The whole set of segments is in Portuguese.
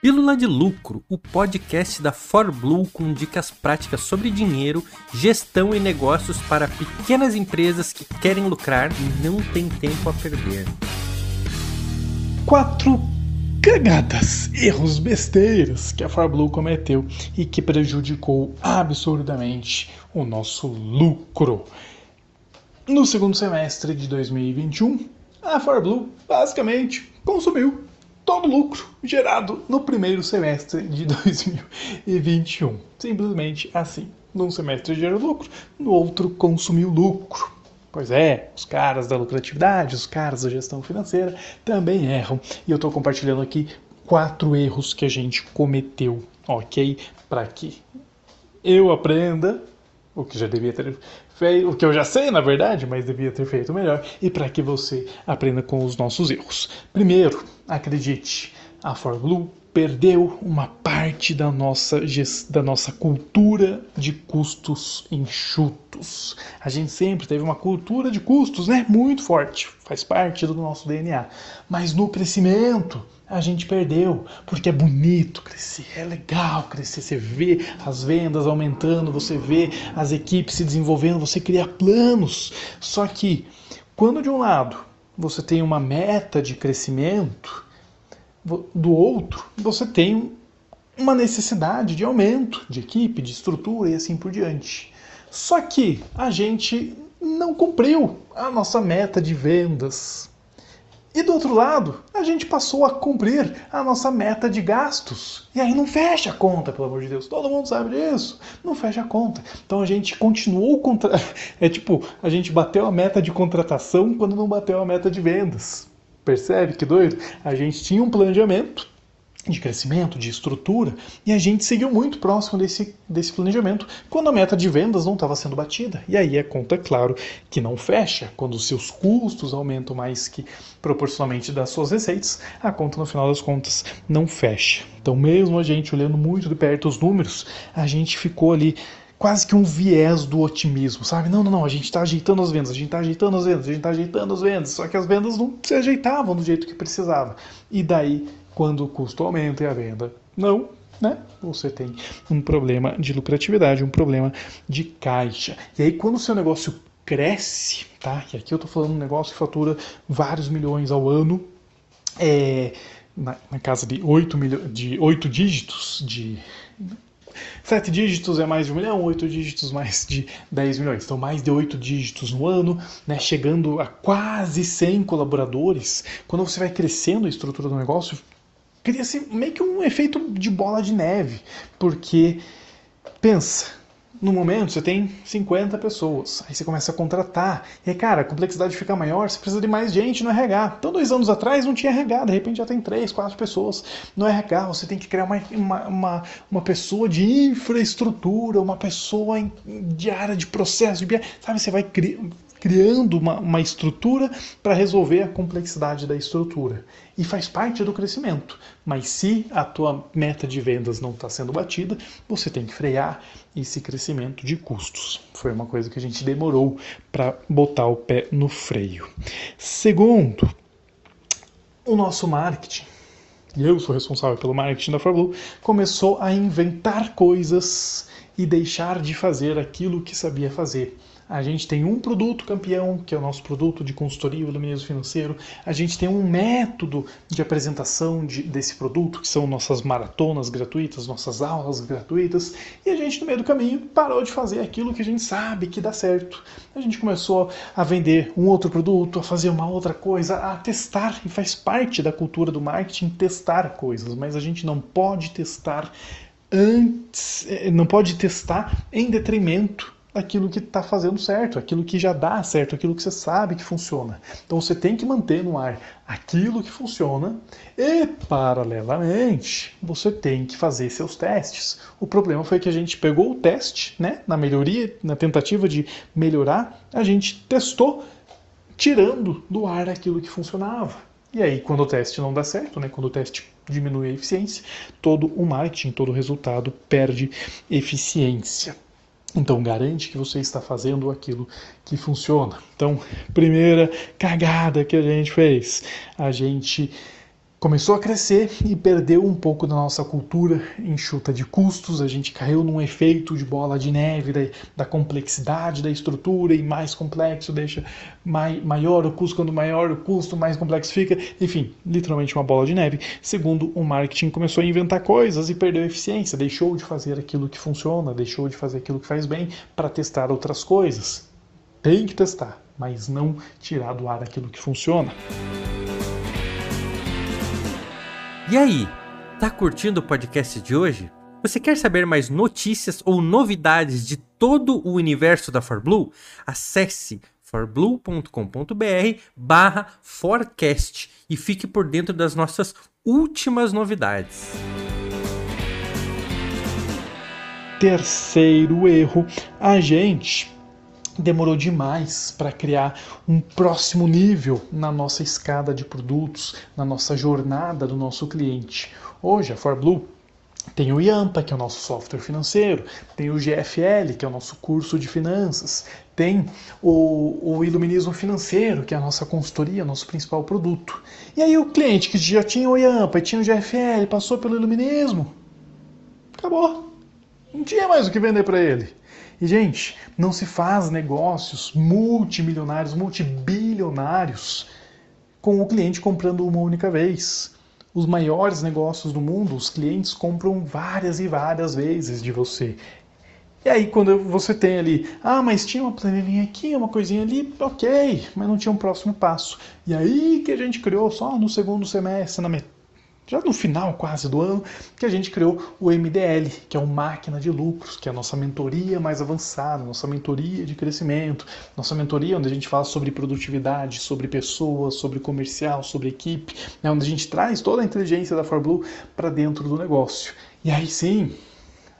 Pílula de Lucro, o podcast da ForBlue com dicas práticas sobre dinheiro, gestão e negócios para pequenas empresas que querem lucrar e não têm tempo a perder. Quatro cagadas, erros, besteiras que a ForBlue cometeu e que prejudicou absurdamente o nosso lucro. No segundo semestre de 2021, a ForBlue basicamente consumiu todo lucro gerado no primeiro semestre de 2021. Simplesmente assim. Num semestre gerou lucro, no outro consumiu lucro. Pois é, os caras da lucratividade, os caras da gestão financeira também erram. E eu estou compartilhando aqui quatro erros que a gente cometeu, ok? Para que eu aprenda o que já devia ter o que eu já sei na verdade, mas devia ter feito melhor, e para que você aprenda com os nossos erros. Primeiro, acredite, a ForBlue perdeu uma parte da nossa, da nossa cultura de custos enxutos. A gente sempre teve uma cultura de custos né, muito forte, faz parte do nosso DNA. Mas no crescimento, a gente perdeu, porque é bonito crescer, é legal crescer, você vê as vendas aumentando, você vê as equipes se desenvolvendo, você cria planos. Só que quando de um lado você tem uma meta de crescimento, do outro você tem uma necessidade de aumento de equipe, de estrutura e assim por diante. Só que a gente não cumpriu a nossa meta de vendas e do outro lado, a gente passou a cumprir a nossa meta de gastos. E aí não fecha a conta, pelo amor de Deus. Todo mundo sabe disso. Não fecha a conta. Então a gente continuou contra. É tipo, a gente bateu a meta de contratação quando não bateu a meta de vendas. Percebe que doido? A gente tinha um planejamento de crescimento, de estrutura, e a gente seguiu muito próximo desse, desse planejamento quando a meta de vendas não estava sendo batida. E aí a conta, é claro, que não fecha. Quando os seus custos aumentam mais que proporcionalmente das suas receitas, a conta no final das contas não fecha. Então, mesmo a gente olhando muito de perto os números, a gente ficou ali quase que um viés do otimismo, sabe? Não, não, não, a gente está ajeitando as vendas, a gente está ajeitando as vendas, a gente está ajeitando as vendas, só que as vendas não se ajeitavam do jeito que precisava. E daí quando o custo aumenta e a venda não, né? Você tem um problema de lucratividade, um problema de caixa. E aí quando o seu negócio cresce, tá? E aqui eu estou falando um negócio que fatura vários milhões ao ano, é, na, na casa de oito de oito dígitos de Sete dígitos é mais de um milhão, oito dígitos mais de 10 milhões. Então, mais de oito dígitos no ano, né, chegando a quase 100 colaboradores. Quando você vai crescendo a estrutura do negócio, cria-se meio que um efeito de bola de neve, porque pensa, no momento você tem 50 pessoas, aí você começa a contratar, e aí, cara, a complexidade fica maior, você precisa de mais gente no RH. Então, dois anos atrás não tinha RH, de repente já tem três, quatro pessoas no RH, você tem que criar uma, uma, uma, uma pessoa de infraestrutura, uma pessoa de área de processo, de sabe, você vai criar criando uma, uma estrutura para resolver a complexidade da estrutura. E faz parte do crescimento. Mas se a tua meta de vendas não está sendo batida, você tem que frear esse crescimento de custos. Foi uma coisa que a gente demorou para botar o pé no freio. Segundo, o nosso marketing e eu sou responsável pelo marketing da Fórmula começou a inventar coisas e deixar de fazer aquilo que sabia fazer. A gente tem um produto campeão, que é o nosso produto de consultoria o iluminismo financeiro. A gente tem um método de apresentação de, desse produto, que são nossas maratonas gratuitas, nossas aulas gratuitas. E a gente, no meio do caminho, parou de fazer aquilo que a gente sabe que dá certo. A gente começou a vender um outro produto, a fazer uma outra coisa, a testar. E faz parte da cultura do marketing testar coisas, mas a gente não pode testar antes, eh, não pode testar em detrimento aquilo que está fazendo certo, aquilo que já dá certo, aquilo que você sabe que funciona. Então você tem que manter no ar aquilo que funciona e, paralelamente, você tem que fazer seus testes. O problema foi que a gente pegou o teste, né, na melhoria, na tentativa de melhorar, a gente testou tirando do ar aquilo que funcionava. E aí, quando o teste não dá certo, né, quando o teste diminui a eficiência, todo o marketing, todo o resultado perde eficiência. Então garante que você está fazendo aquilo que funciona. Então, primeira cagada que a gente fez, a gente começou a crescer e perdeu um pouco da nossa cultura enxuta de custos. A gente caiu num efeito de bola de neve da, da complexidade da estrutura e mais complexo deixa mai, maior o custo, quando maior o custo, mais complexo fica. Enfim, literalmente uma bola de neve. Segundo, o marketing começou a inventar coisas e perdeu eficiência, deixou de fazer aquilo que funciona, deixou de fazer aquilo que faz bem para testar outras coisas. Tem que testar, mas não tirar do ar aquilo que funciona. E aí, tá curtindo o podcast de hoje? Você quer saber mais notícias ou novidades de todo o universo da ForBlue? Acesse forblue.com.br barra forecast e fique por dentro das nossas últimas novidades. Terceiro erro, a gente demorou demais para criar um próximo nível na nossa escada de produtos, na nossa jornada do nosso cliente. Hoje a ForBlue tem o IAMPA, que é o nosso software financeiro, tem o GFL, que é o nosso curso de finanças, tem o, o Iluminismo Financeiro, que é a nossa consultoria, nosso principal produto. E aí o cliente que já tinha o IAMPA e tinha o GFL, passou pelo Iluminismo, acabou. Não tinha mais o que vender para ele. E, gente, não se faz negócios multimilionários, multibilionários com o cliente comprando uma única vez. Os maiores negócios do mundo, os clientes compram várias e várias vezes de você. E aí, quando você tem ali, ah, mas tinha uma planilhinha aqui, uma coisinha ali, ok, mas não tinha um próximo passo. E aí que a gente criou só no segundo semestre, na metade já no final quase do ano, que a gente criou o MDL, que é o Máquina de Lucros, que é a nossa mentoria mais avançada, nossa mentoria de crescimento, nossa mentoria onde a gente fala sobre produtividade, sobre pessoas, sobre comercial, sobre equipe, né, onde a gente traz toda a inteligência da ForBlue para dentro do negócio. E aí sim,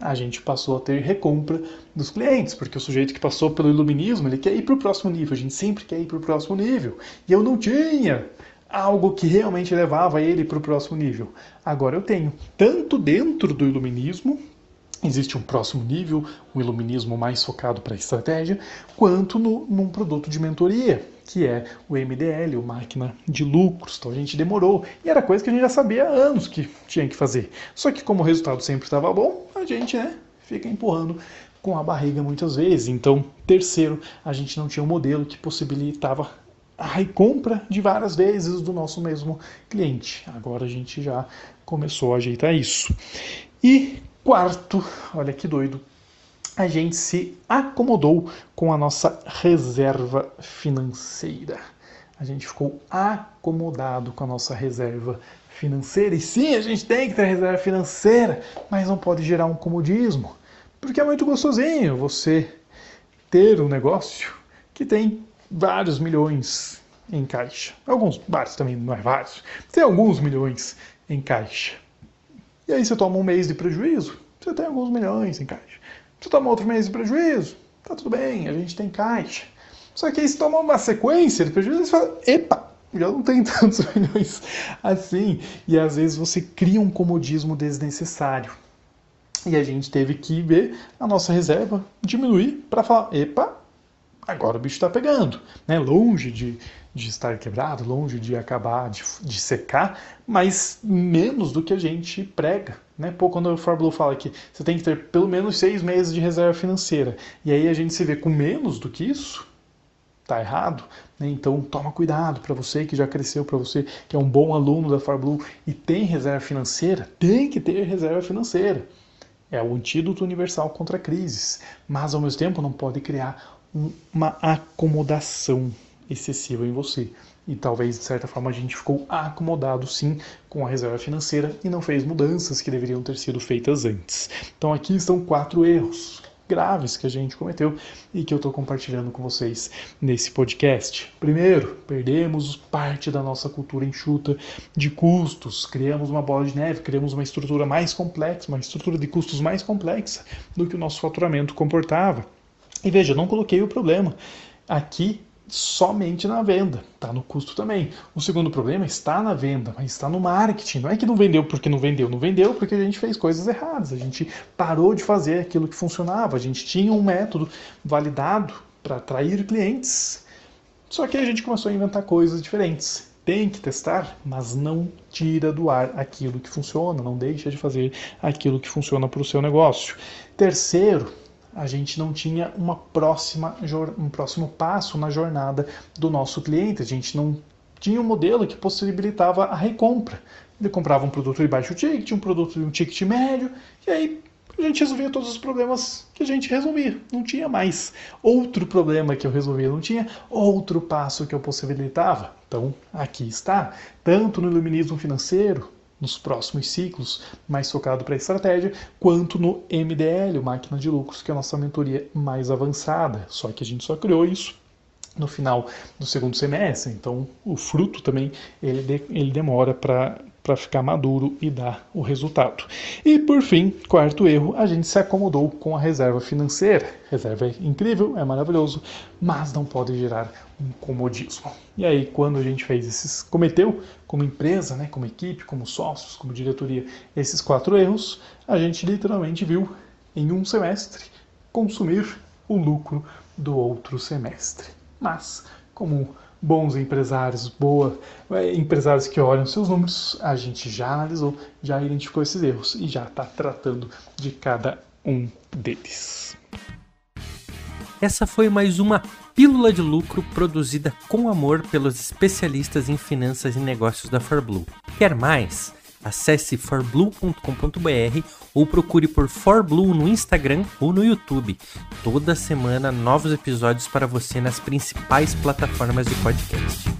a gente passou a ter recompra dos clientes, porque o sujeito que passou pelo iluminismo, ele quer ir para o próximo nível, a gente sempre quer ir para o próximo nível. E eu não tinha algo que realmente levava ele para o próximo nível. Agora eu tenho, tanto dentro do iluminismo, existe um próximo nível, um iluminismo mais focado para a estratégia, quanto no, num produto de mentoria, que é o MDL, o Máquina de Lucros. Então a gente demorou, e era coisa que a gente já sabia há anos que tinha que fazer. Só que como o resultado sempre estava bom, a gente né, fica empurrando com a barriga muitas vezes. Então, terceiro, a gente não tinha um modelo que possibilitava a recompra de várias vezes do nosso mesmo cliente. Agora a gente já começou a ajeitar isso. E quarto, olha que doido, a gente se acomodou com a nossa reserva financeira. A gente ficou acomodado com a nossa reserva financeira. E sim, a gente tem que ter reserva financeira, mas não pode gerar um comodismo. Porque é muito gostosinho você ter um negócio que tem vários milhões em caixa. Alguns, vários também, não é vários. Tem alguns milhões em caixa. E aí você toma um mês de prejuízo, você tem alguns milhões em caixa. Você toma outro mês de prejuízo, tá tudo bem, a gente tem caixa. Só que aí você toma uma sequência de prejuízo você fala, epa, já não tem tantos milhões assim. E às vezes você cria um comodismo desnecessário. E a gente teve que ver a nossa reserva diminuir para falar, epa, agora o bicho está pegando, né? Longe de, de estar quebrado, longe de acabar de, de, secar, mas menos do que a gente prega, né? Pô, quando o Fórmula fala que você tem que ter pelo menos seis meses de reserva financeira, e aí a gente se vê com menos do que isso, tá errado, né? Então toma cuidado para você que já cresceu, para você que é um bom aluno da FarBlue e tem reserva financeira, tem que ter reserva financeira. É o antídoto universal contra crises, mas ao mesmo tempo não pode criar uma acomodação excessiva em você. E talvez, de certa forma, a gente ficou acomodado sim com a reserva financeira e não fez mudanças que deveriam ter sido feitas antes. Então, aqui estão quatro erros graves que a gente cometeu e que eu estou compartilhando com vocês nesse podcast. Primeiro, perdemos parte da nossa cultura enxuta de custos, criamos uma bola de neve, criamos uma estrutura mais complexa, uma estrutura de custos mais complexa do que o nosso faturamento comportava. E veja, eu não coloquei o problema aqui somente na venda, está no custo também. O segundo problema está na venda, mas está no marketing. Não é que não vendeu porque não vendeu, não vendeu porque a gente fez coisas erradas, a gente parou de fazer aquilo que funcionava, a gente tinha um método validado para atrair clientes, só que a gente começou a inventar coisas diferentes. tem que testar, mas não tira do ar aquilo que funciona, não deixa de fazer aquilo que funciona para o seu negócio. Terceiro, a gente não tinha uma próxima, um próximo passo na jornada do nosso cliente, a gente não tinha um modelo que possibilitava a recompra. Ele comprava um produto de baixo ticket, um produto de um ticket médio, e aí a gente resolvia todos os problemas que a gente resolvia. Não tinha mais outro problema que eu resolvia, não tinha outro passo que eu possibilitava. Então, aqui está, tanto no iluminismo financeiro, nos próximos ciclos, mais focado para a estratégia, quanto no MDL, máquina de lucros, que é a nossa mentoria mais avançada. Só que a gente só criou isso no final do segundo semestre, então o fruto também ele, de, ele demora para para ficar maduro e dar o resultado. E por fim, quarto erro, a gente se acomodou com a reserva financeira. Reserva é incrível, é maravilhoso, mas não pode gerar um comodismo. E aí, quando a gente fez esses, cometeu como empresa, né, como equipe, como sócios, como diretoria, esses quatro erros, a gente literalmente viu em um semestre consumir o lucro do outro semestre. Mas, como bons empresários, boa, é, empresários que olham seus números, a gente já analisou, já identificou esses erros e já está tratando de cada um deles. Essa foi mais uma pílula de lucro produzida com amor pelos especialistas em finanças e negócios da ForBlue. Quer mais? Acesse forblue.com.br ou procure por ForBlue no Instagram ou no YouTube. Toda semana novos episódios para você nas principais plataformas de podcast.